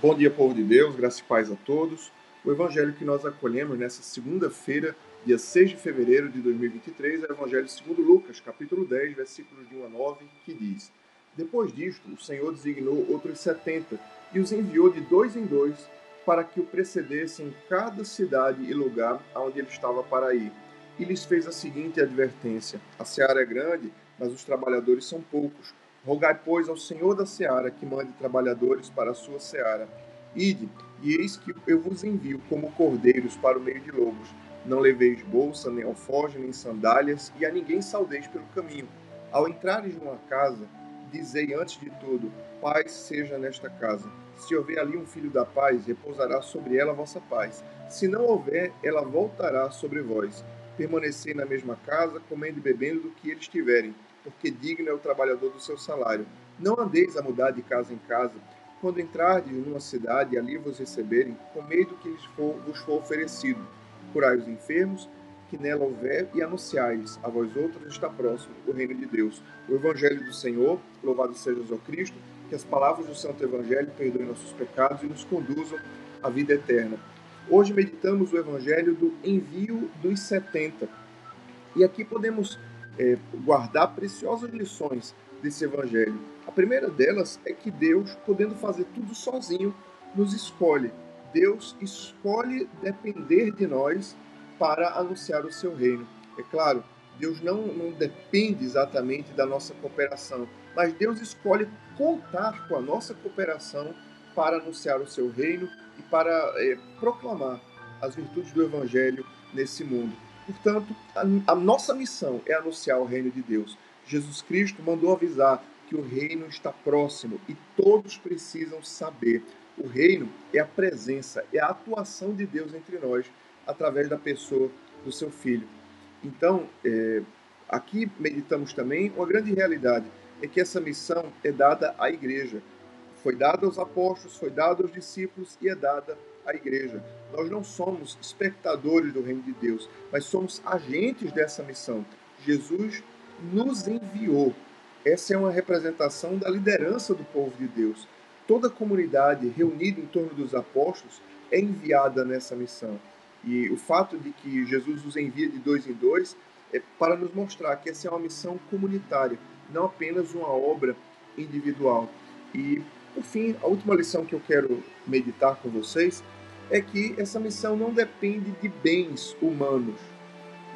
Bom dia, povo de Deus, graça e paz a todos. O evangelho que nós acolhemos nessa segunda-feira, dia 6 de fevereiro de 2023, é o evangelho segundo Lucas, capítulo 10, versículos de 1 a 9, que diz: Depois disto, o Senhor designou outros setenta e os enviou de dois em dois para que o precedessem em cada cidade e lugar aonde ele estava para ir. E lhes fez a seguinte advertência: A seara é grande, mas os trabalhadores são poucos. Rogai, pois, ao Senhor da seara que mande trabalhadores para a sua seara. Ide, e eis que eu vos envio como cordeiros para o meio de lobos. Não leveis bolsa, nem alforje, nem sandálias, e a ninguém saudeis pelo caminho. Ao entrares numa casa, dizei antes de tudo: Paz seja nesta casa. Se houver ali um filho da paz, repousará sobre ela a vossa paz. Se não houver, ela voltará sobre vós. Permanecei na mesma casa, comendo e bebendo do que eles tiverem porque digno é o trabalhador do seu salário. Não andeis a mudar de casa em casa. Quando entrardes numa cidade e ali vos receberem, comei do que vos for oferecido. Curai os enfermos, que nela houver, e anunciai-lhes, a vós outros está próximo o reino de Deus. O Evangelho do Senhor, louvado seja o Cristo, que as palavras do Santo Evangelho perdoem nossos pecados e nos conduzam à vida eterna. Hoje meditamos o Evangelho do envio dos 70. E aqui podemos é, guardar preciosas lições desse evangelho. A primeira delas é que Deus, podendo fazer tudo sozinho, nos escolhe. Deus escolhe depender de nós para anunciar o seu reino. É claro, Deus não, não depende exatamente da nossa cooperação, mas Deus escolhe contar com a nossa cooperação para anunciar o seu reino e para é, proclamar as virtudes do Evangelho nesse mundo. Portanto, a, a nossa missão é anunciar o reino de Deus. Jesus Cristo mandou avisar que o reino está próximo e todos precisam saber. O reino é a presença, é a atuação de Deus entre nós através da pessoa do seu Filho. Então, é, aqui meditamos também uma grande realidade é que essa missão é dada à igreja. Foi dada aos apóstolos, foi dada aos discípulos e é dada a igreja. Nós não somos espectadores do reino de Deus, mas somos agentes dessa missão. Jesus nos enviou. Essa é uma representação da liderança do povo de Deus. Toda comunidade reunida em torno dos apóstolos é enviada nessa missão. E o fato de que Jesus nos envia de dois em dois é para nos mostrar que essa é uma missão comunitária, não apenas uma obra individual. E, por fim, a última lição que eu quero meditar com vocês é que essa missão não depende de bens humanos.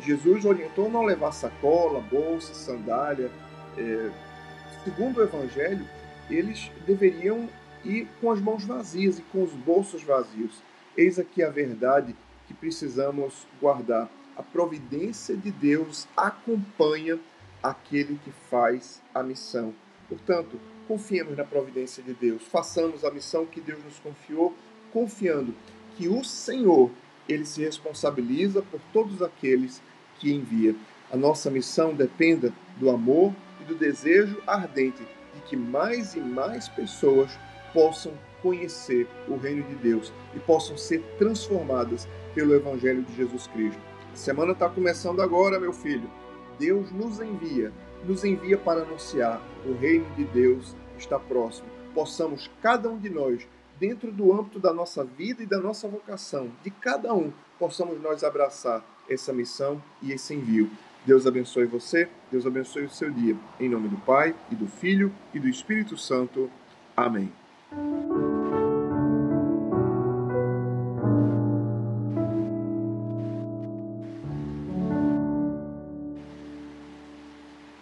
Jesus orientou não levar sacola, bolsa, sandália. É, segundo o Evangelho, eles deveriam ir com as mãos vazias e com os bolsos vazios. Eis aqui a verdade que precisamos guardar. A providência de Deus acompanha aquele que faz a missão. Portanto, confiemos na providência de Deus, façamos a missão que Deus nos confiou, confiando que o Senhor ele se responsabiliza por todos aqueles que envia. A nossa missão dependa do amor e do desejo ardente de que mais e mais pessoas possam conhecer o reino de Deus e possam ser transformadas pelo Evangelho de Jesus Cristo. A semana está começando agora, meu filho. Deus nos envia, nos envia para anunciar o reino de Deus está próximo. Possamos, cada um de nós, dentro do âmbito da nossa vida e da nossa vocação, de cada um, possamos nós abraçar essa missão e esse envio. Deus abençoe você, Deus abençoe o seu dia. Em nome do Pai, e do Filho, e do Espírito Santo. Amém.